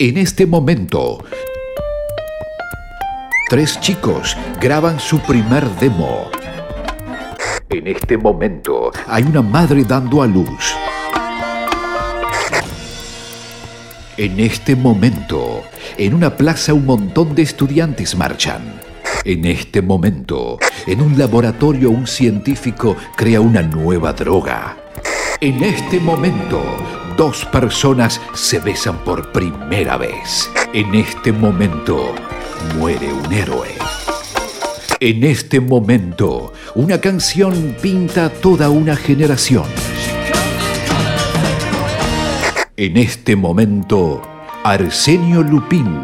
En este momento, tres chicos graban su primer demo. En este momento, hay una madre dando a luz. En este momento, en una plaza un montón de estudiantes marchan. En este momento, en un laboratorio un científico crea una nueva droga. En este momento, dos personas se besan por primera vez. En este momento, muere un héroe. En este momento, una canción pinta toda una generación. En este momento, Arsenio Lupin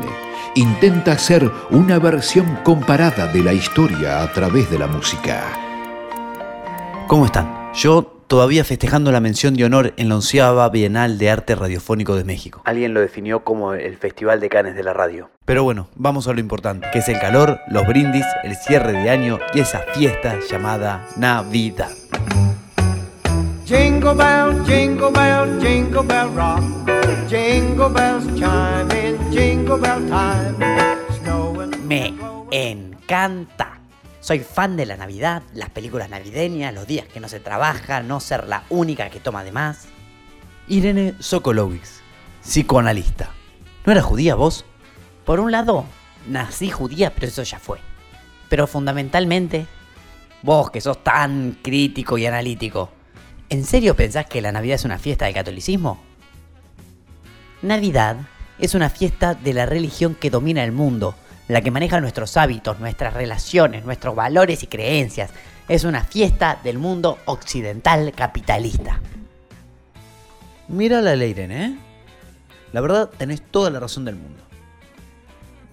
intenta hacer una versión comparada de la historia a través de la música. ¿Cómo están? Yo todavía festejando la mención de honor en la onceava Bienal de Arte Radiofónico de México. Alguien lo definió como el Festival de Canes de la Radio. Pero bueno, vamos a lo importante, que es el calor, los brindis, el cierre de año y esa fiesta llamada Navidad. Jingle bell, jingle bell, jingle bell rock. Jingle bells chime jingle bell time. Me encanta. Soy fan de la Navidad, las películas navideñas, los días que no se trabaja, no ser la única que toma de más. Irene Sokolowicz, psicoanalista. ¿No era judía vos? Por un lado, nací judía, pero eso ya fue. Pero fundamentalmente, vos que sos tan crítico y analítico, ¿En serio pensás que la Navidad es una fiesta del catolicismo? Navidad es una fiesta de la religión que domina el mundo, la que maneja nuestros hábitos, nuestras relaciones, nuestros valores y creencias. Es una fiesta del mundo occidental capitalista. Mira la Leiren, ¿eh? La verdad, tenés toda la razón del mundo.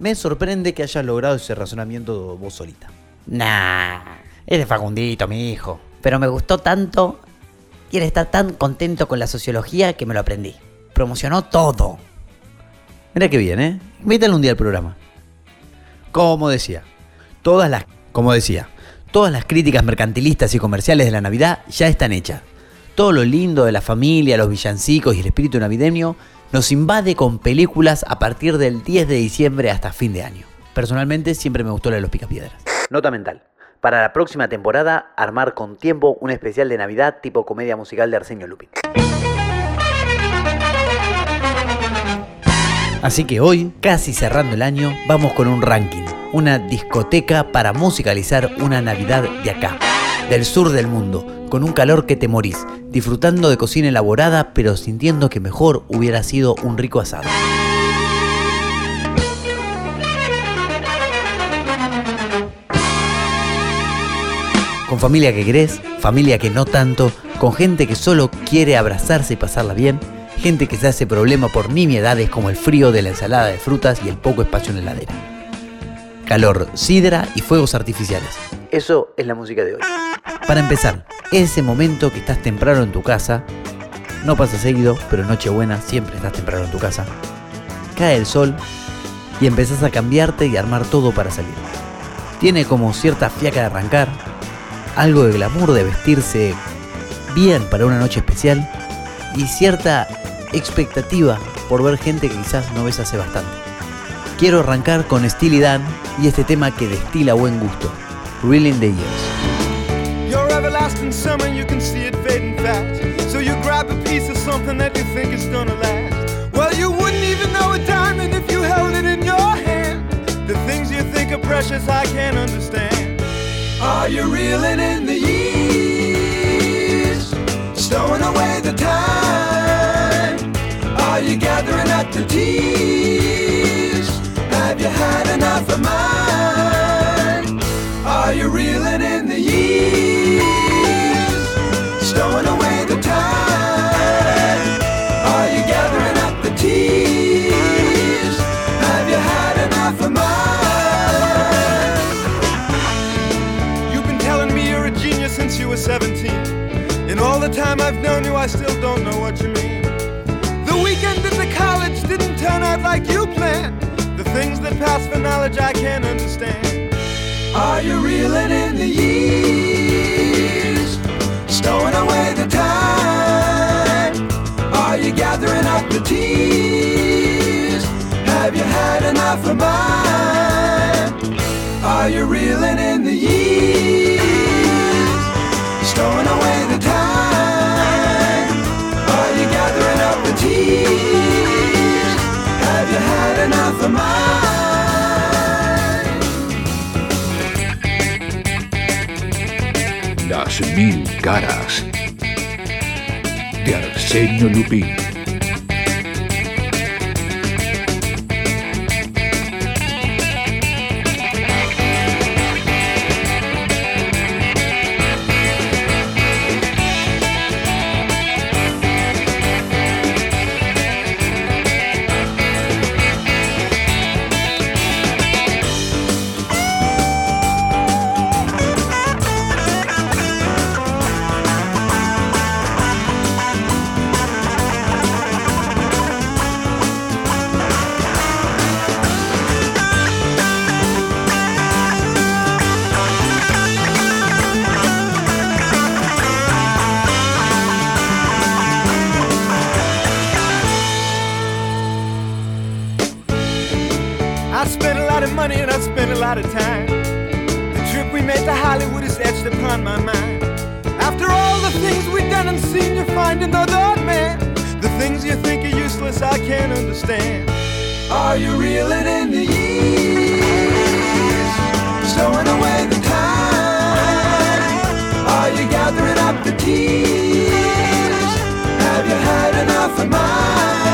Me sorprende que hayas logrado ese razonamiento vos solita. Nah, es de Facundito, mi hijo. Pero me gustó tanto y él está tan contento con la sociología que me lo aprendí. Promocionó todo. Mira qué bien, ¿eh? Invítale un día al programa. Como decía, todas las, como decía, todas las críticas mercantilistas y comerciales de la Navidad ya están hechas. Todo lo lindo de la familia, los villancicos y el espíritu navideño nos invade con películas a partir del 10 de diciembre hasta fin de año. Personalmente siempre me gustó la de los picapiedras. Nota mental para la próxima temporada armar con tiempo un especial de Navidad tipo comedia musical de Arsenio Lupin. Así que hoy, casi cerrando el año, vamos con un ranking, una discoteca para musicalizar una Navidad de acá, del sur del mundo, con un calor que te morís, disfrutando de cocina elaborada, pero sintiendo que mejor hubiera sido un rico asado. con familia que querés, familia que no tanto, con gente que solo quiere abrazarse y pasarla bien, gente que se hace problema por nimiedades como el frío de la ensalada de frutas y el poco espacio en la heladera. Calor, sidra y fuegos artificiales. Eso es la música de hoy. Para empezar, ese momento que estás temprano en tu casa, no pasa seguido, pero en Nochebuena siempre estás temprano en tu casa. Cae el sol y empezás a cambiarte y armar todo para salir. Tiene como cierta fiaca de arrancar, algo de glamour de vestirse bien para una noche especial y cierta expectativa por ver gente que quizás no ves hace bastante. Quiero arrancar con Steely Dan y este tema que destila buen gusto, Reeling the Years. Your everlasting summer, you can see it fading fast. So you grab a piece of something that you think is gonna last. Well, you wouldn't even know a diamond if you held it in your hand. The things you think are precious, I can't understand. Are you reeling in the years? Stowing away the tears? Have you had enough of mine? Are you reeling in the years? Stowing away the time? Are you gathering up the tears? Have you had enough of mine? You've been telling me you're a genius since you were 17. In all the time I've known you, I still don't know what you mean. Didn't turn out like you planned. The things that pass for knowledge I can't understand. Are you reeling in the years? Stowing away the time? Are you gathering up the tears? Have you had enough of mine? Are you reeling in the years? Stowing away the time? Are you gathering up the tears? Mil caras de Arsenio Lupín. I spent a lot of money and I spent a lot of time. The trip we made to Hollywood is etched upon my mind. After all the things we've done and seen, you find another man. The things you think are useless, I can't understand. Are you reeling in the years? Stowing away the time? Are you gathering up the tears? Have you had enough of mine?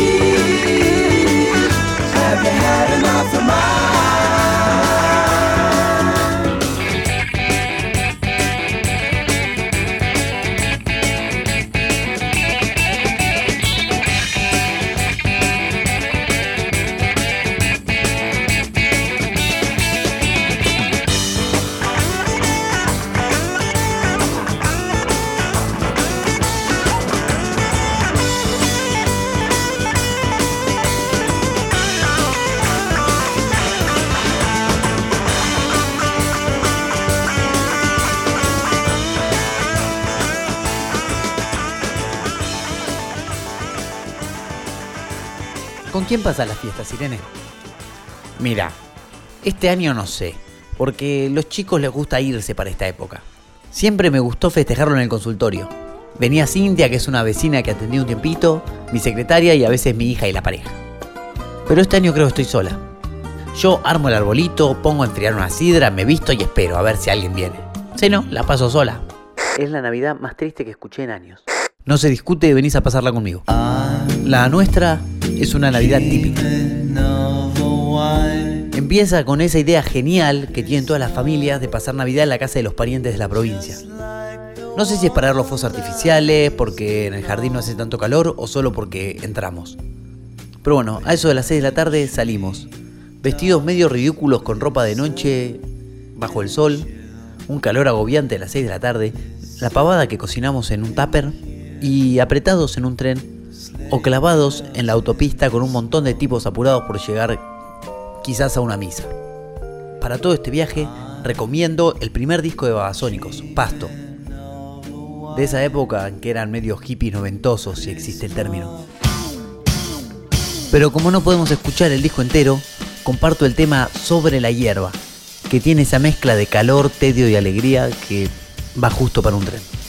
see. Quién pasa las fiestas, Irene? Mira, este año no sé, porque los chicos les gusta irse para esta época. Siempre me gustó festejarlo en el consultorio. Venía Cintia, que es una vecina que atendí un tiempito, mi secretaria y a veces mi hija y la pareja. Pero este año creo que estoy sola. Yo armo el arbolito, pongo a enfriar una sidra, me visto y espero a ver si alguien viene. Si no, la paso sola. Es la Navidad más triste que escuché en años. No se discute, venís a pasarla conmigo. La nuestra es una Navidad típica. Empieza con esa idea genial que tienen todas las familias de pasar Navidad en la casa de los parientes de la provincia. No sé si es para ver los fuegos artificiales, porque en el jardín no hace tanto calor o solo porque entramos. Pero bueno, a eso de las 6 de la tarde salimos. Vestidos medio ridículos con ropa de noche, bajo el sol, un calor agobiante a las 6 de la tarde, la pavada que cocinamos en un tupper y apretados en un tren o clavados en la autopista con un montón de tipos apurados por llegar quizás a una misa. Para todo este viaje recomiendo el primer disco de Babasónicos, Pasto. De esa época en que eran medio hippies noventosos, si existe el término. Pero como no podemos escuchar el disco entero, comparto el tema Sobre la hierba, que tiene esa mezcla de calor, tedio y alegría que va justo para un tren.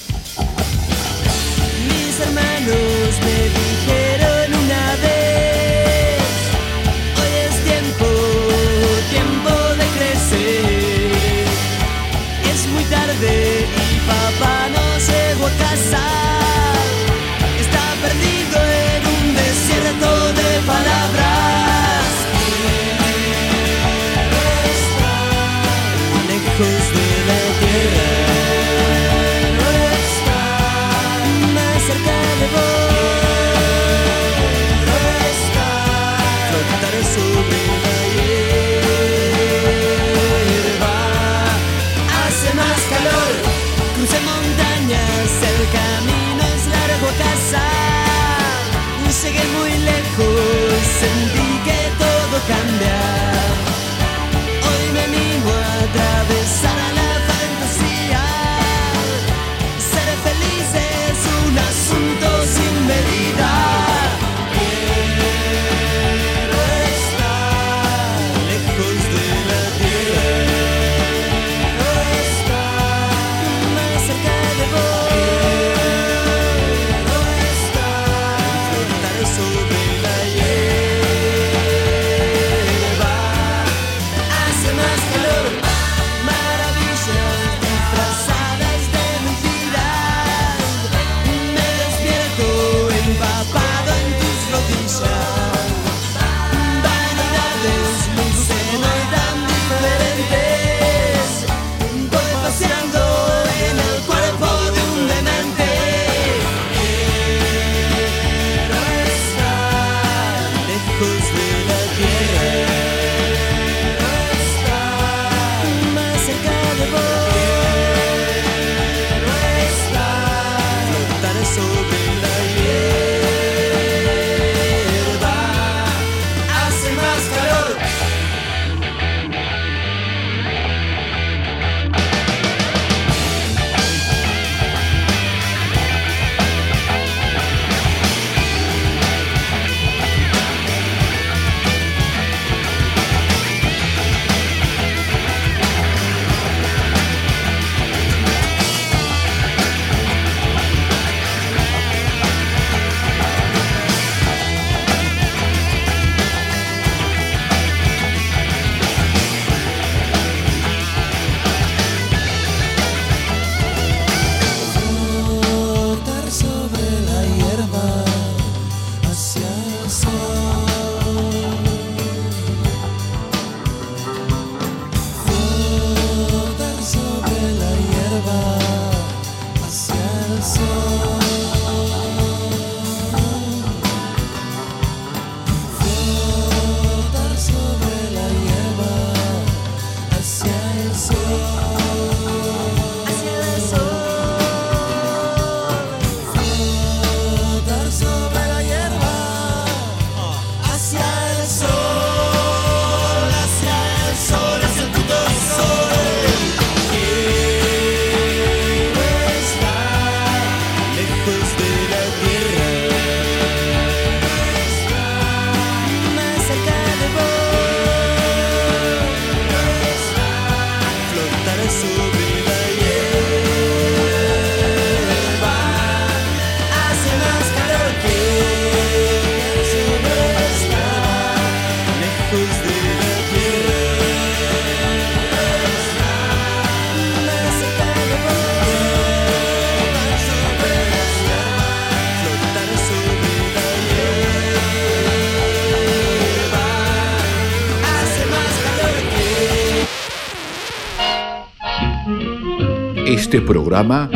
Programa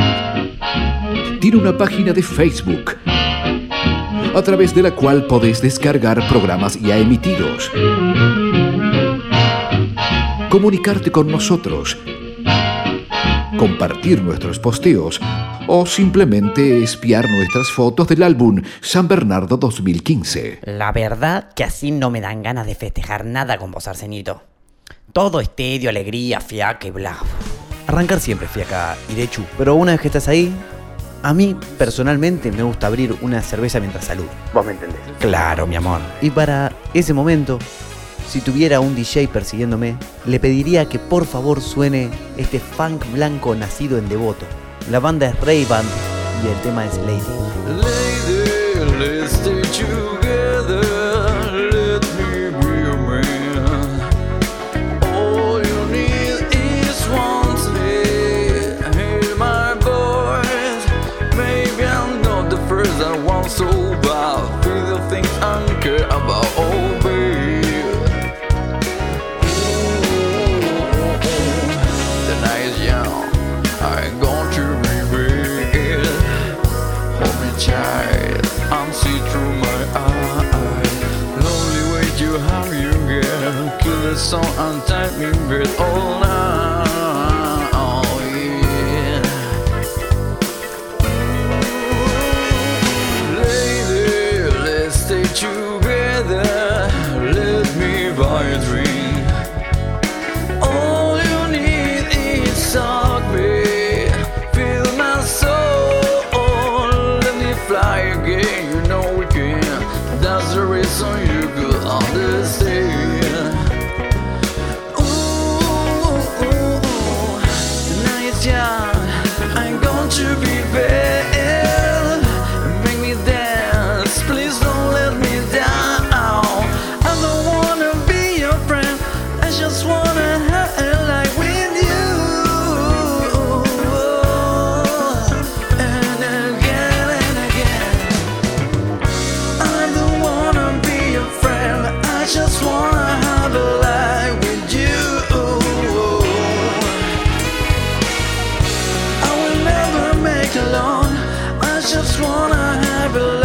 tiene una página de Facebook a través de la cual podés descargar programas ya emitidos, comunicarte con nosotros, compartir nuestros posteos o simplemente espiar nuestras fotos del álbum San Bernardo 2015. La verdad que así no me dan ganas de festejar nada con vos, Arsenito. Todo es tedio, alegría, fiaca y bla. Arrancar siempre fiaca y de chu, pero una vez que estás ahí, a mí personalmente me gusta abrir una cerveza mientras saludo. Vos me entendés. Claro, mi amor. Y para ese momento, si tuviera un DJ persiguiéndome, le pediría que por favor suene este funk blanco nacido en Devoto. La banda es Ray Band y el tema es Lady. Lady, so me with all now. Alone. I just wanna have a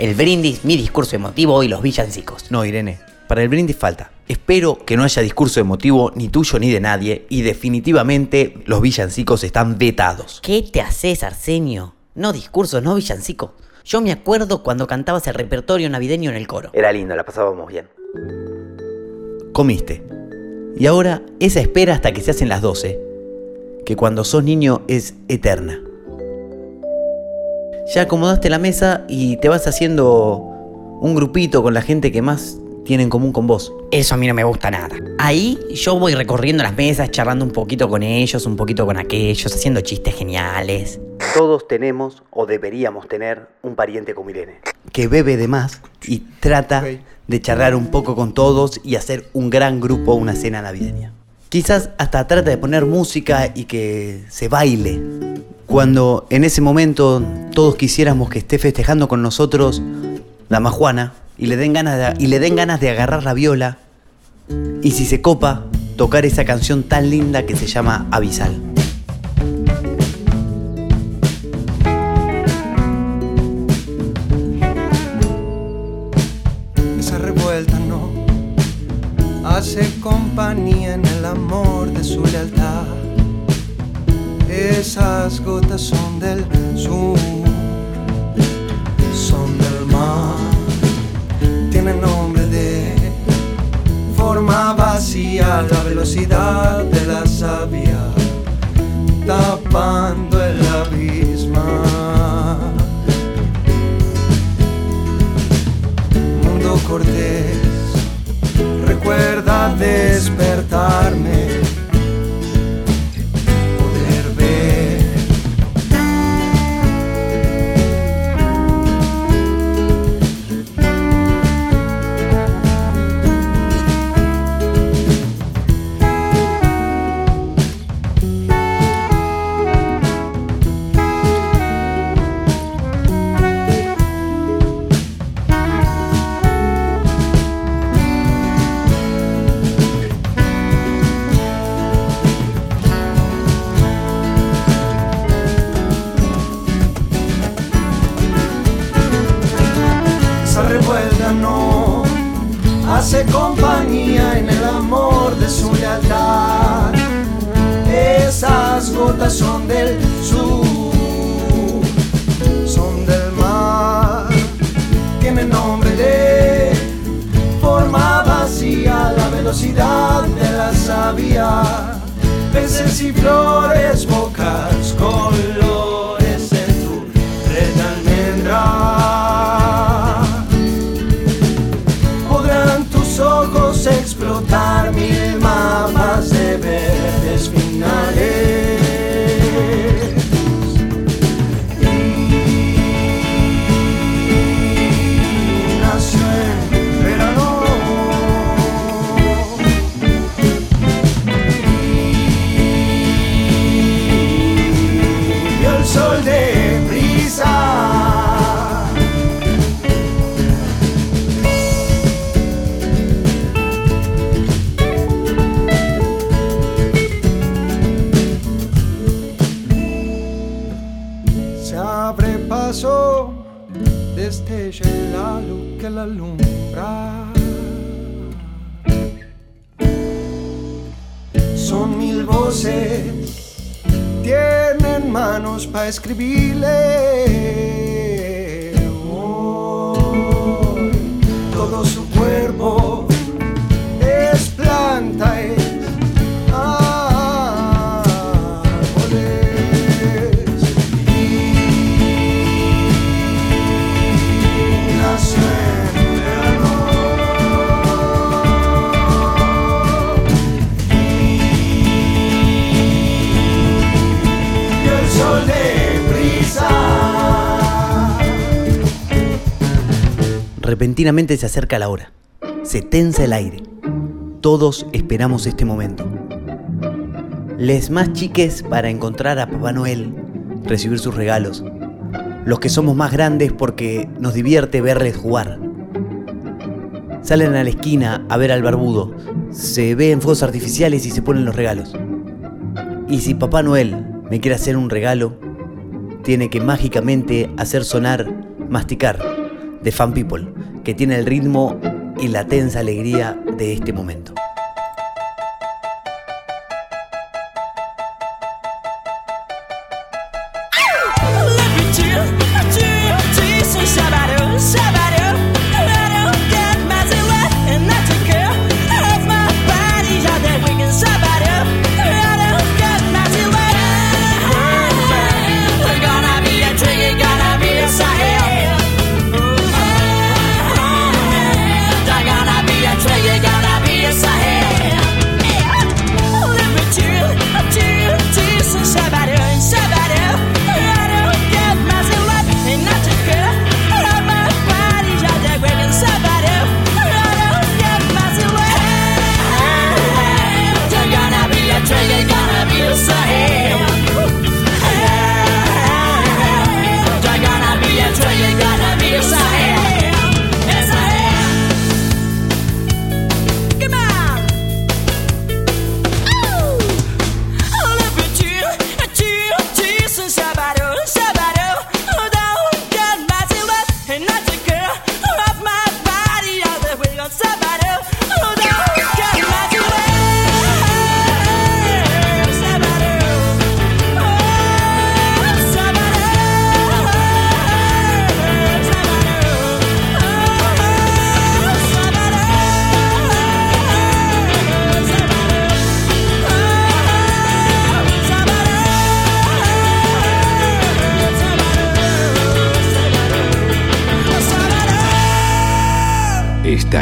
el brindis, mi discurso emotivo y los villancicos. No, Irene, para el brindis falta. Espero que no haya discurso emotivo ni tuyo ni de nadie y definitivamente los villancicos están vetados. ¿Qué te haces, Arsenio? No discursos, no villancicos. Yo me acuerdo cuando cantabas el repertorio navideño en el coro. Era lindo, la pasábamos bien. Comiste. Y ahora esa espera hasta que se hacen las 12, que cuando sos niño es eterna. Ya acomodaste la mesa y te vas haciendo un grupito con la gente que más tiene en común con vos. Eso a mí no me gusta nada. Ahí yo voy recorriendo las mesas, charlando un poquito con ellos, un poquito con aquellos, haciendo chistes geniales. Todos tenemos o deberíamos tener un pariente como Irene. Que bebe de más y trata de charlar un poco con todos y hacer un gran grupo, una cena navideña. Quizás hasta trata de poner música y que se baile. Cuando en ese momento todos quisiéramos que esté festejando con nosotros la majuana y le den ganas de, y le den ganas de agarrar la viola y si se copa, tocar esa canción tan linda que se llama Avisal. esa revuelta no hace compañía en el amor de su lealtad. Esas gotas son del sur, son del mar, tienen nombre de forma vacía, la velocidad de la savia, tapando el abismo. mundo cortés. Recuerda despertarme, Repentinamente se acerca la hora. Se tensa el aire. Todos esperamos este momento. Les más chiques para encontrar a Papá Noel, recibir sus regalos. Los que somos más grandes porque nos divierte verles jugar. Salen a la esquina a ver al barbudo. Se ven fuegos artificiales y se ponen los regalos. Y si Papá Noel me quiere hacer un regalo, tiene que mágicamente hacer sonar Masticar de Fan People, que tiene el ritmo y la tensa alegría de este momento.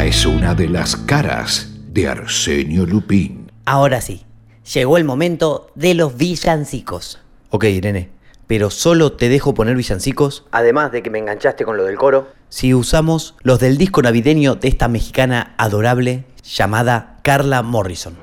Es una de las caras de Arsenio Lupín. Ahora sí, llegó el momento de los villancicos. Ok, Irene, pero solo te dejo poner villancicos, además de que me enganchaste con lo del coro, si usamos los del disco navideño de esta mexicana adorable llamada Carla Morrison.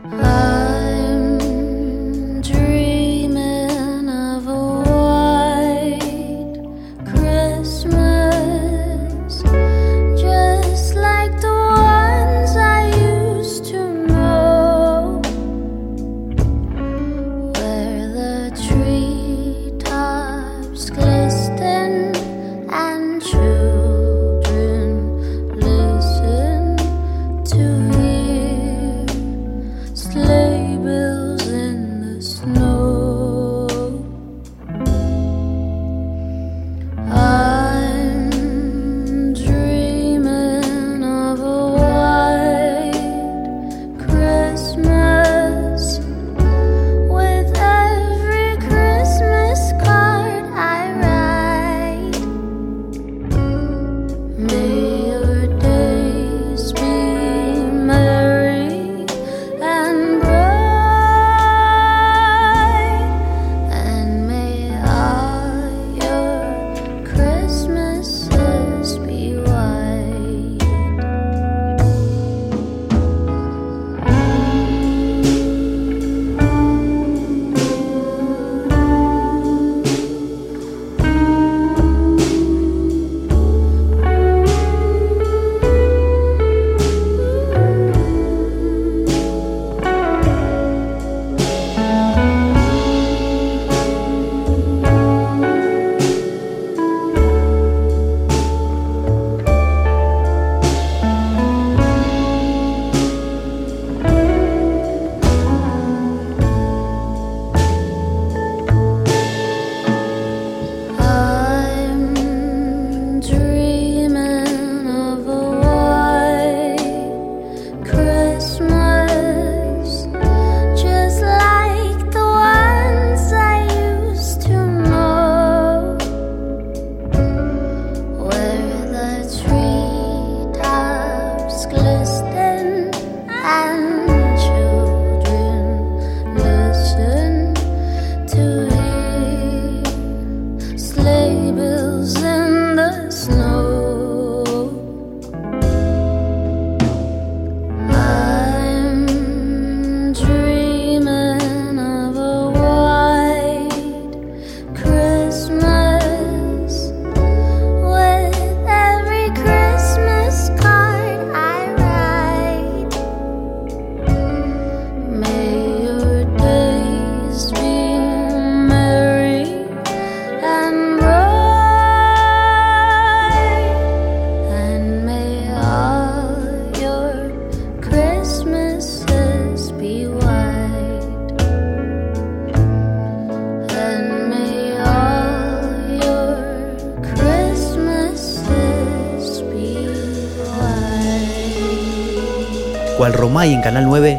Romay en Canal 9,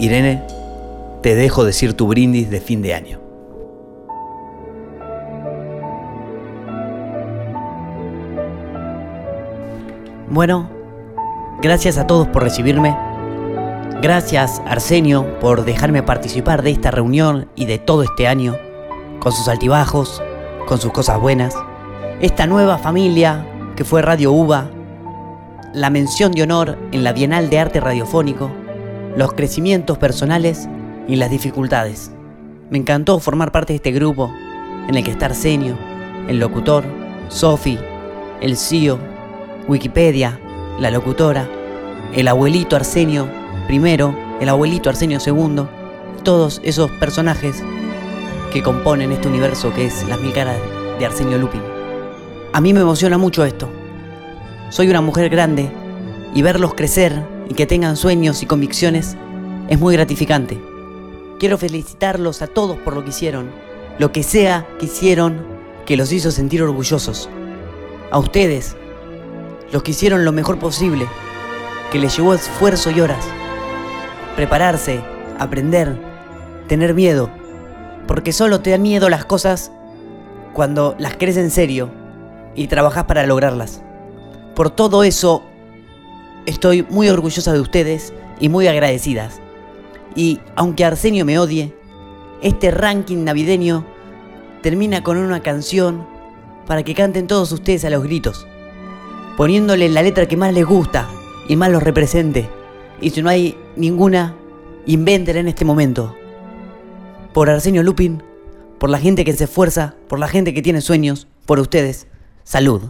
Irene, te dejo decir tu brindis de fin de año. Bueno, gracias a todos por recibirme. Gracias, Arsenio, por dejarme participar de esta reunión y de todo este año, con sus altibajos, con sus cosas buenas. Esta nueva familia que fue Radio UBA, la mención de honor en la Bienal de Arte Radiofónico, los crecimientos personales y las dificultades. Me encantó formar parte de este grupo en el que está Arsenio, el locutor, Sofi, el CEO, Wikipedia, la locutora, el abuelito Arsenio primero, el abuelito Arsenio segundo, todos esos personajes que componen este universo que es las mil caras de Arsenio Lupin. A mí me emociona mucho esto. Soy una mujer grande y verlos crecer y que tengan sueños y convicciones es muy gratificante. Quiero felicitarlos a todos por lo que hicieron, lo que sea que hicieron que los hizo sentir orgullosos. A ustedes, los que hicieron lo mejor posible, que les llevó esfuerzo y horas. Prepararse, aprender, tener miedo, porque solo te dan miedo las cosas cuando las crees en serio y trabajas para lograrlas. Por todo eso, estoy muy orgullosa de ustedes y muy agradecidas. Y aunque Arsenio me odie, este ranking navideño termina con una canción para que canten todos ustedes a los gritos, poniéndole la letra que más les gusta y más los represente. Y si no hay ninguna, invéntela en este momento. Por Arsenio Lupin, por la gente que se esfuerza, por la gente que tiene sueños, por ustedes. Salud.